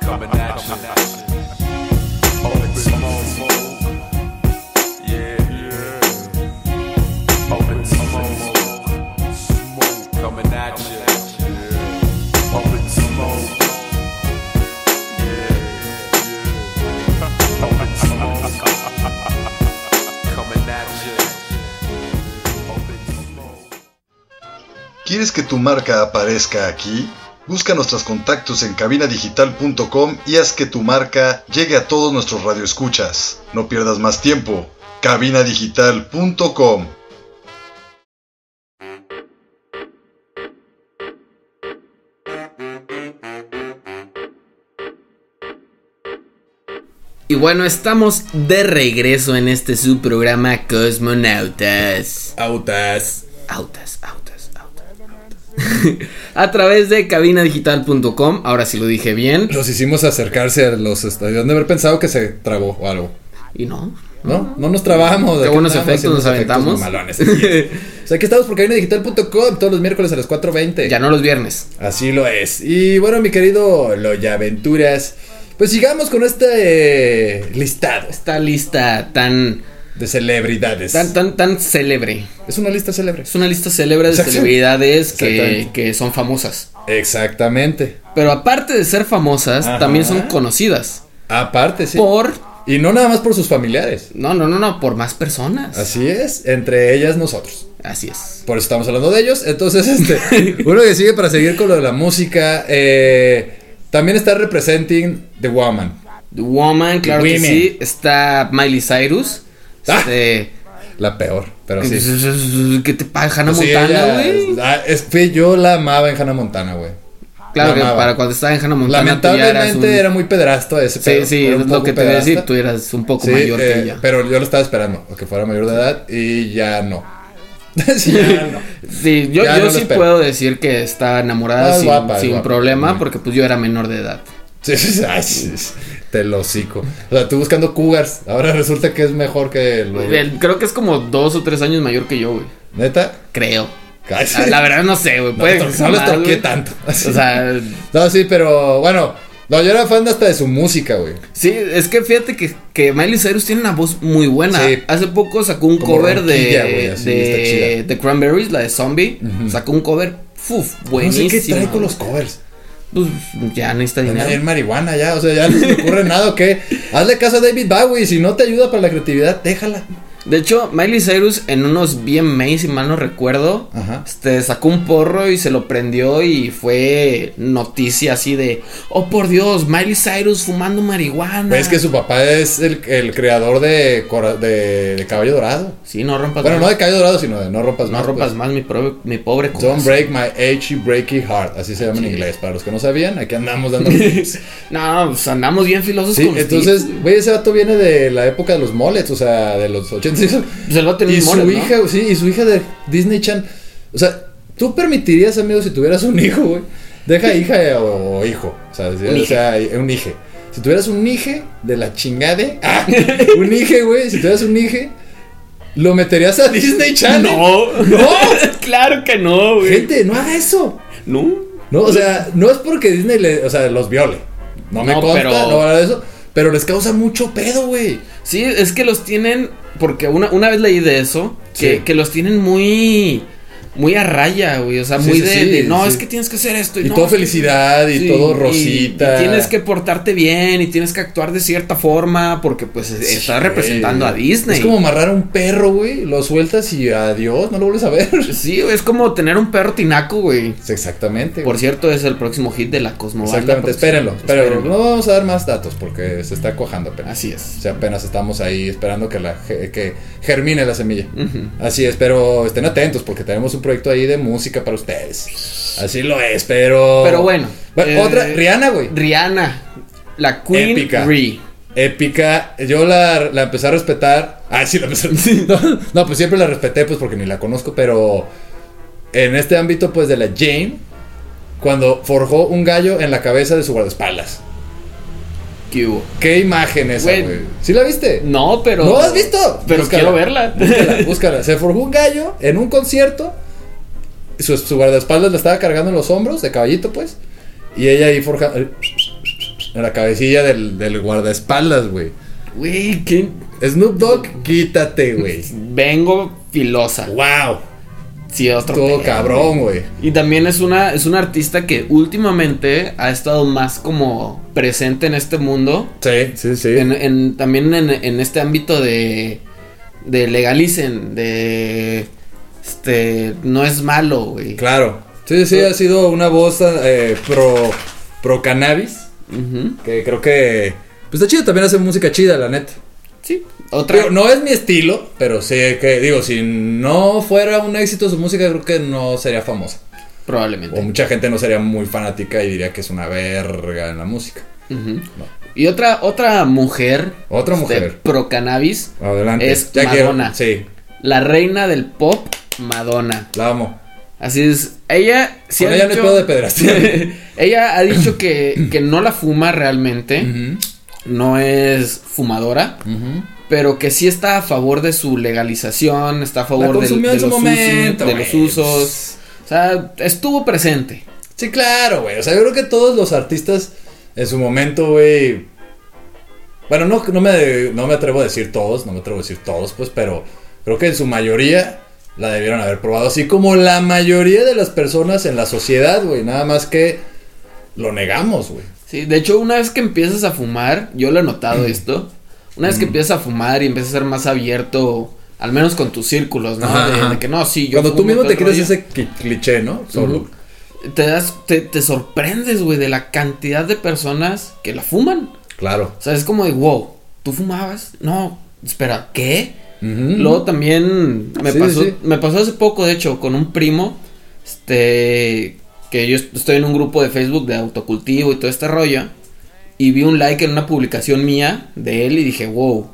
coming at you. Open small. Yeah, yeah. Open small mode. Coming at you. Open small. Yeah. Open small. coming at you. ¿Quieres que tu marca aparezca aquí? Busca nuestros contactos en cabinadigital.com y haz que tu marca llegue a todos nuestros radioescuchas. No pierdas más tiempo. cabinadigital.com Y bueno, estamos de regreso en este subprograma Cosmonautas. Autas. Autas, autas. a través de cabinadigital.com, ahora sí lo dije bien. Los hicimos acercarse a los estadios. De haber pensado que se trabó o algo. Y no. No, no nos trabamos. Qué buenos efectos nos aventamos. o sea, aquí estamos por cabinadigital.com todos los miércoles a las 4.20. Ya no los viernes. Así lo es. Y bueno, mi querido Loya Aventuras, pues sigamos con este eh, listado Esta lista tan, de celebridades. tan, tan, tan célebre. Es una lista célebre. Es una lista célebre de celebridades que, que son famosas. Exactamente. Pero aparte de ser famosas, Ajá. también son conocidas. Aparte, sí. Por. Y no nada más por sus familiares. No, no, no, no, por más personas. Así es, entre ellas nosotros. Así es. Por eso estamos hablando de ellos. Entonces, este, uno que sigue para seguir con lo de la música, eh, también está representing The Woman. The Woman, claro que sí. Está Miley Cyrus. Ah. Este, La peor, pero sí. ¿Qué te pasa, Hannah Pues sí, Montana, güey? ah, es- fue- yo la amaba en Hannah Montana, güey. Claro la que amaba. para cuando estaba en Hannah Montana tú ya eras Lamentablemente un- era muy pedrasto ese Sí, pedo, sí, es lo que te voy a decir. Tú eras un poco Sí, mayor que eh, ella. Pero yo lo estaba esperando, que fuera mayor de edad y ya no. Sí, ya no. Sí, yo, Ya yo no sí puedo decir que está enamorada No, es sin, guapa, problema, porque pues yo era menor de edad. Sí, sí, sí, sí, sí, te lo hocico. O sea, tú buscando cougars, ahora resulta que es mejor que el... Creo que es como dos o tres años mayor que yo, güey. ¿Neta? Creo. La verdad no sé, güey. No, Puede no, no toqué güey. tanto. O sea, No, sí, pero bueno. No, yo era fan hasta de su música, güey. sí, es que fíjate que, que Miley Cyrus tiene una voz muy buena. Sí. Hace poco sacó un Como cover de, güey, así, de, de Cranberries, la de Zombie. Sacó un cover, uf, No buenísimo. sé qué trae con los covers. Pues ya necesita dinero. En marihuana ya, o sea, ya no se me ocurre nada, ¿o qué? Hazle caso a David Bowie, si no te ayuda para la creatividad, déjala. De hecho, Miley Cyrus en unos BMAs, si mal no recuerdo, Ajá. este, sacó un porro y se lo prendió y fue noticia así de, oh por Dios, Miley Cyrus fumando marihuana. Ves que su papá es el, el creador de, de, de Caballo Dorado. Sí, no rompas Bueno, no de Caballo Dorado, sino de No Rompas no Más. rompas pues. más mi, pro- mi pobre Don't break my achy breaky heart, así se llama en inglés. Para los que no sabían, aquí andamos dando tips. No, pues andamos bien filosos Sí, con entonces, güey, ese vato viene de la época de los mollets, o sea, de los 80. Pues el vato tiene Y un su mullet, ¿no? hija, sí, y su hija de Disney Chan. O sea, ¿tú permitirías, amigo, si tuvieras un hijo, güey? Deja hija o, hijo. O sea, Un o sea, un hije. Si tuvieras un hije de la chingade, ah, un hije, güey, si tuvieras un hije, ¿lo meterías a Disney Channel? No, No. claro que no, güey. Gente, no haga eso. No. No, o sea, no es porque Disney le, o sea, los viole. No me No, consta, pero- no de eso. Pero les causa mucho pedo, güey. Sí, es que los tienen, porque una, una vez leí de eso, que, Sí. que los tienen muy, muy a raya, güey, o sea, Sí, muy sí, de, sí, de, no, es que tienes que hacer esto. Y no, todo que- felicidad y todo y- rosita. y tienes que portarte bien y tienes que actuar de cierta forma porque pues estás representando a. Disney. Es como amarrar a un perro, güey. Lo sueltas y adiós, no lo vuelves a ver. Sí, es como tener un perro tinaco, güey. Exactamente. Por güey. cierto, es el próximo hit de la Cosmobalda. Exactamente, espérenlo, espérenlo. Espérenlo. No vamos a dar más datos porque se está cojando apenas. Así es. O sea, apenas estamos ahí esperando que, la, que germine la semilla. Así es, pero estén atentos porque tenemos un proyecto ahí de música para ustedes. Así lo es, pero. Pero bueno. eh, otra, Rihanna, güey. Rihanna, la Queen Épica. Ri. Épica. Yo la, la empecé a respetar. Ah, sí, la empecé a no, no, pues siempre la respeté, pues porque ni la conozco, pero. En este ámbito, pues de la Jane. Cuando forjó un gallo en la cabeza de su guardaespaldas. ¿Qué hubo? ¿Qué imagen esa, Güey. güey? ¿Sí la viste? No, pero. ¿No has visto? Pero Búscala. quiero verla. Búscala, búscala. Se forjó un gallo en un concierto. Su, su guardaespaldas la estaba cargando en los hombros, de caballito, pues. Y ella ahí forja. En la cabecilla del, del guardaespaldas, güey. Güey, ¿qué? Snoop Dogg, quítate, güey. Vengo filosa. Wow. Sí, otro Todo cabrón, güey. Y también es una, es una artista que últimamente ha estado más como presente en este mundo. Sí, sí, sí. En, en- también en, en este ámbito de, de legalicen, de este, no es malo, güey. Claro. Sí, sí, ha sido una voz eh, pro, pro cannabis. Que creo que. Pues está chido, también hace música chida, la neta. Sí. Otra. No es mi estilo, pero sé que, digo, si no fuera un éxito su música, creo que no sería famosa. Probablemente. O mucha gente no sería muy fanática y diría que es una verga en la música. Y otra, otra mujer. Otra este, mujer. pro cannabis. Adelante. Es Madonna. sí, La reina del pop, Madonna. la amo. Así es. Ella. sí Con ha ella no hay dicho- pedo de ella ha dicho que, que no la fuma realmente. No es fumadora. Pero que sí está a favor de su legalización. Está a favor de, en su los momento, usos, de los usos. O sea, estuvo presente. Sí, claro, güey. O sea, yo creo que todos los artistas en su momento, güey. Bueno, no, no, me, no me atrevo a decir todos, no me atrevo a decir todos, pues, pero creo que en su mayoría la debieron haber probado. Así como la mayoría de las personas en la sociedad, güey. Nada más que lo negamos, güey. Sí, de hecho, una vez que empiezas a fumar, yo lo he notado Mm. esto. Una vez que empiezas a fumar y empiezas a ser más abierto, al menos con tus círculos, ¿no? Ajá, de, ajá. de que no, sí, yo Cuando tú mismo te crees ese cli- cliché, ¿no? Solo. Te das, te, te sorprendes, güey, de la cantidad de personas que la fuman. Claro. O sea, es como de, wow, ¿tú fumabas? No, espera, ¿qué? Luego también me Sí, pasó, sí. me pasó hace poco, de hecho, con un primo, este, que yo est- estoy en un grupo de Facebook de autocultivo y todo este rollo, y vi un like en una publicación mía de él y dije, wow.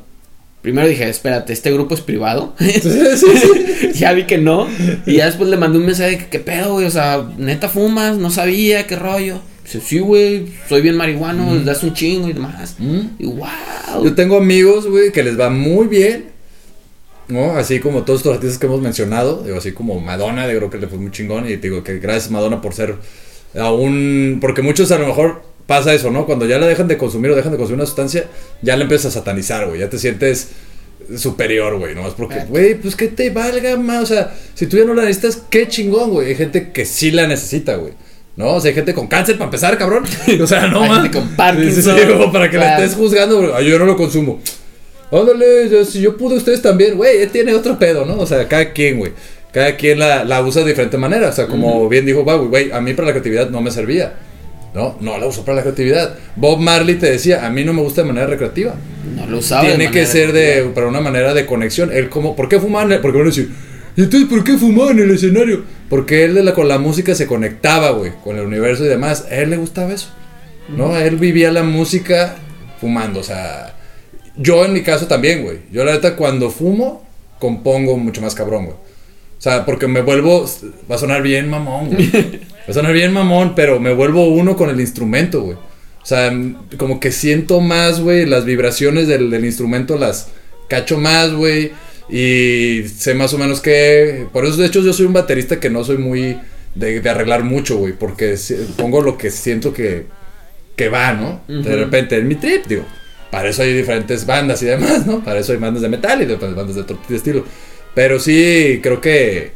Primero dije, espérate, ¿este grupo es privado? ya vi que no. Y ya después le mandé un mensaje de que, ¿qué pedo, güey? O sea, neta fumas, no sabía, qué rollo. Dice, sí, güey, soy bien marihuano, desde hace un chingo y demás. Mm. Y wow. Yo tengo amigos, güey, que les va muy bien. ¿No? Así como todos estos artistas que hemos mencionado. Digo, así como Madonna, creo que le fue muy chingón. Y te digo que gracias Madonna por ser aún. Porque muchos a lo mejor pasa eso, ¿no? Cuando ya la dejan de consumir o dejan de consumir una sustancia, ya la empiezas a satanizar, güey. Ya te sientes superior, güey, ¿no? Es porque, güey, pues que te valga más. O sea, si tú ya no la necesitas, qué chingón, güey. Hay gente que sí la necesita, güey. ¿No? O sea, hay gente con cáncer para empezar, cabrón. O sea, no Hay más. gente con Parkinson. Sí, sí, como para que la estés juzgando, yo no lo consumo. Ándale, si yo pude, ustedes también, güey, él tiene otro pedo, ¿no? O sea, cada quien, güey. Cada quien la, la usa de diferente manera. O sea, como bien dijo Bowie, güey, a mí para la creatividad no me servía. No, no la uso para la creatividad. Bob Marley te decía, a mí no me gusta de manera recreativa. No lo usaba. Tiene que ser de, para una manera de conexión. Él como, ¿por qué fumaban? Porque van a decir, ¿y entonces por qué fumaban en el escenario? Porque él de la- con la música se conectaba, güey, con el universo y demás. A él le gustaba eso. ¿No? Él vivía la música fumando, o sea... Yo en mi caso también, güey. Yo la neta cuando fumo, compongo mucho más cabrón, güey. O sea, porque me vuelvo... Va a sonar bien mamón, güey. Va a sonar bien mamón, pero me vuelvo uno con el instrumento, güey. O sea, como que siento más, güey, las vibraciones del, del instrumento las cacho más, güey. Y sé más o menos que... Por eso, de hecho, yo soy un baterista que no soy muy de, de arreglar mucho, güey. Porque pongo lo que siento que, que va, ¿no? De repente, en mi trip, digo. Para eso hay diferentes bandas y demás, ¿no? Para eso hay bandas de metal y de pues, bandas de otro estilo. Pero sí, creo que,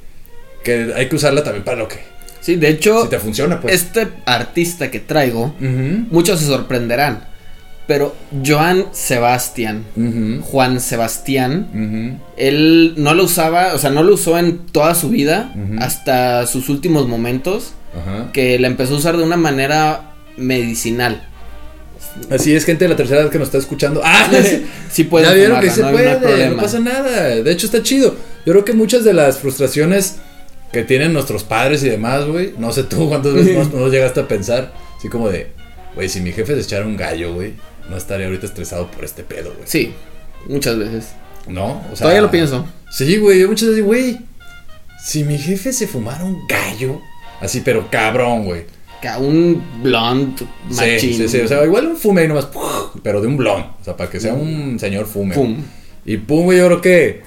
que hay que usarla también para lo que... Sí, de hecho, Si te funciona, pues. este artista que traigo, muchos se sorprenderán. Pero Joan Sebastián, Juan Sebastián, él no lo usaba, o sea, no lo usó en toda su vida, hasta sus últimos momentos, que la empezó a usar de una manera medicinal. Así es, gente de la tercera edad que nos está escuchando. ¡Ah! Sí pueden ya vieron que se no no puede, no, problema. pasa nada. De hecho, está chido. Yo creo que muchas de las frustraciones que tienen nuestros padres y demás, güey. No sé tú cuántas veces no, no llegaste a pensar. Así como de, güey, si mi jefe se echara un gallo, güey, no estaría ahorita estresado por este pedo, güey. Sí, muchas veces. ¿No? O sea, Todavía lo pienso. Sí, güey, yo muchas veces, güey, si mi jefe se fumara un gallo, así, pero cabrón, güey. Que un blonde Sí, machín. sí, sí, o sea, igual un fume ahí nomás, pero de un blon, o sea, para que sea un señor fume. Pum. Y pum, güey, yo creo que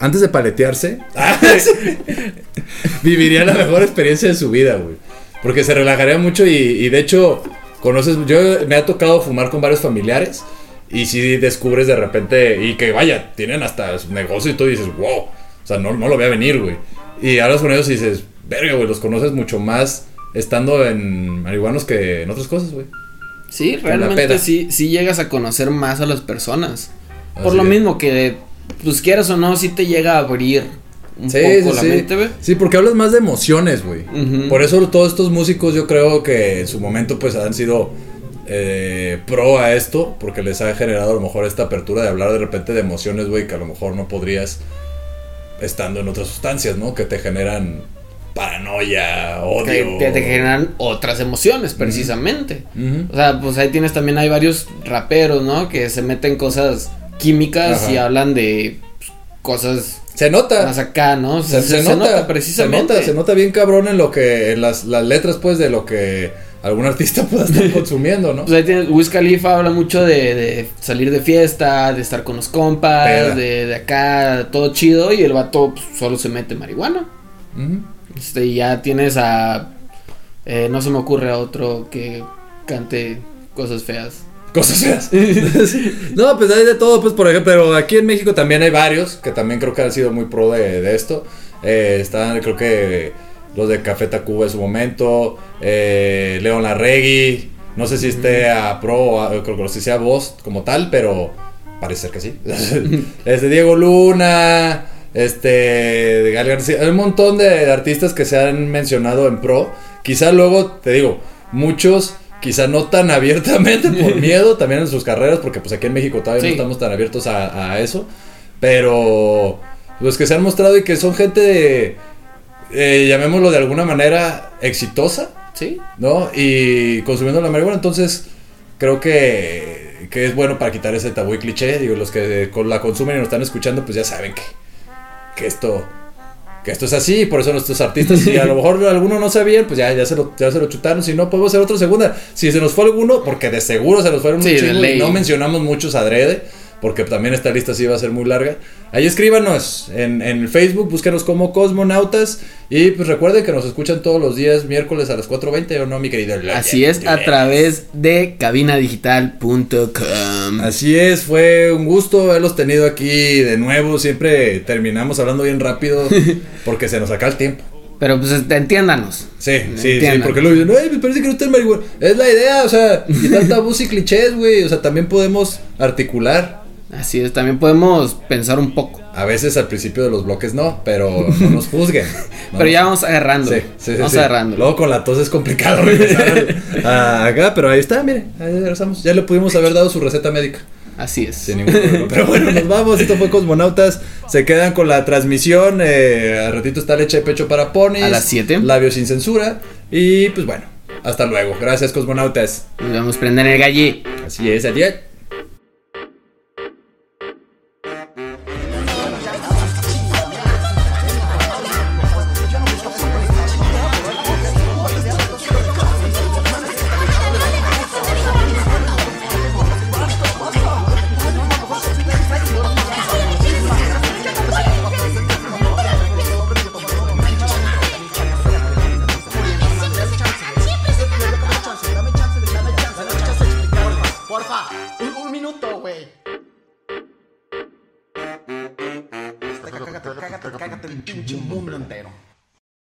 antes de paletearse, viviría la mejor experiencia de su vida, güey. Porque se relajaría mucho y, y de hecho, conoces, yo me ha tocado fumar con varios familiares y si descubres de repente, y que vaya, tienen hasta su negocio y todo y dices, wow, o sea, no, no lo voy a venir, güey. Y hablas con ellos y dices, verga, güey, los conoces mucho más estando en marihuanos que en otras cosas, güey. Sí, realmente sí, sí llegas a conocer más a las personas. Por lo es. mismo que, pues quieras o no, sí te llega a abrir un Sí, poco sí, la sí. mente, güey. Sí, porque hablas más de emociones, güey. Por eso todos estos músicos yo creo que en su momento pues han sido eh, pro a esto, porque les ha generado a lo mejor esta apertura de hablar de repente de emociones, güey, que a lo mejor no podrías estando en otras sustancias, ¿no? Que te generan paranoia, Que odio. te, te generan otras emociones, precisamente. O sea, pues ahí tienes también, hay varios raperos, ¿no? Que se meten cosas químicas Ajá. y hablan de pues, cosas Se nota. más acá, ¿no? O sea, Se, se nota, precisamente. Se nota, se nota bien cabrón en lo que, en las, las letras, pues, de lo que algún artista pueda estar consumiendo, ¿no? Pues ahí tienes, Wiz Khalifa habla mucho de, de salir de fiesta, de estar con los compas, de, de acá, todo chido, y el vato pues, solo se mete marihuana. Este, y ya tienes a. eh, no se me ocurre a otro que cante cosas feas. Cosas feas. no, pues hay de todo, pues por ejemplo, pero aquí en México también hay varios que también creo que han sido muy pro de, de esto. Eh, están, creo que los de Café Tacuba en su momento, eh, León Larregui, no sé si esté a pro, o a- creo que no sé si sea voz como tal, pero parece ser que sí. este Diego Luna, este Gal García, hay un montón de artistas que se han mencionado en pro. Quizá luego, te digo, muchos quizá no tan abiertamente por miedo también en sus carreras, porque pues aquí en México todavía Sí. no estamos tan abiertos a, a eso, pero los que se han mostrado y que son gente, de, eh, llamémoslo de alguna manera, exitosa, ¿Sí? ¿no? Y consumiendo la marihuana, entonces creo que, que es bueno para quitar ese tabú y cliché, digo, los que con- la consumen y nos están escuchando, pues ya saben que, que esto... Que esto es así, por eso nuestros artistas, si a lo mejor alguno no sabían, pues ya, ya, se lo, ya se lo chutaron. Si no, podemos hacer otra segunda. Si se nos fue alguno, porque de seguro se nos fueron Sí, chingo y no mencionamos muchos adrede, porque también esta lista sí va a ser muy larga. Ahí escríbanos en, en el Facebook, búsquenos como Cosmonautas. Y pues recuerden que nos escuchan todos los días miércoles a las 4.20, ¿o no, mi querido? Así es, a través de cabinadigital.com. Así es, fue un gusto haberlos tenido aquí de nuevo. Siempre terminamos hablando bien rápido porque se nos acaba el tiempo. Pero pues este, entiéndanos. Sí, sí, sí, Entiendan. porque luego dicen, ay, me parece que no está en marihuana. Es la idea, o sea, quitar tabús y clichés, güey. O sea, también podemos articular. Así es, también podemos pensar un poco. A veces al principio de los bloques no, pero no nos juzguen. No Pero ya vamos agarrando. Sí, sí, sí, vamos agarrando. Luego con la tos es complicado a- acá, pero ahí está, mire, ahí regresamos. Ya le pudimos haber dado su receta médica. Así es. Sin ningún problema. Pero bueno, nos vamos. Esto fue Cosmonautas. Se quedan con la transmisión. Eh, al ratito está leche de pecho para ponis. A las siete. Labios sin censura. Y pues bueno, hasta luego. Gracias, Cosmonautas. Nos vamos a prender el galle. Así es, adiós.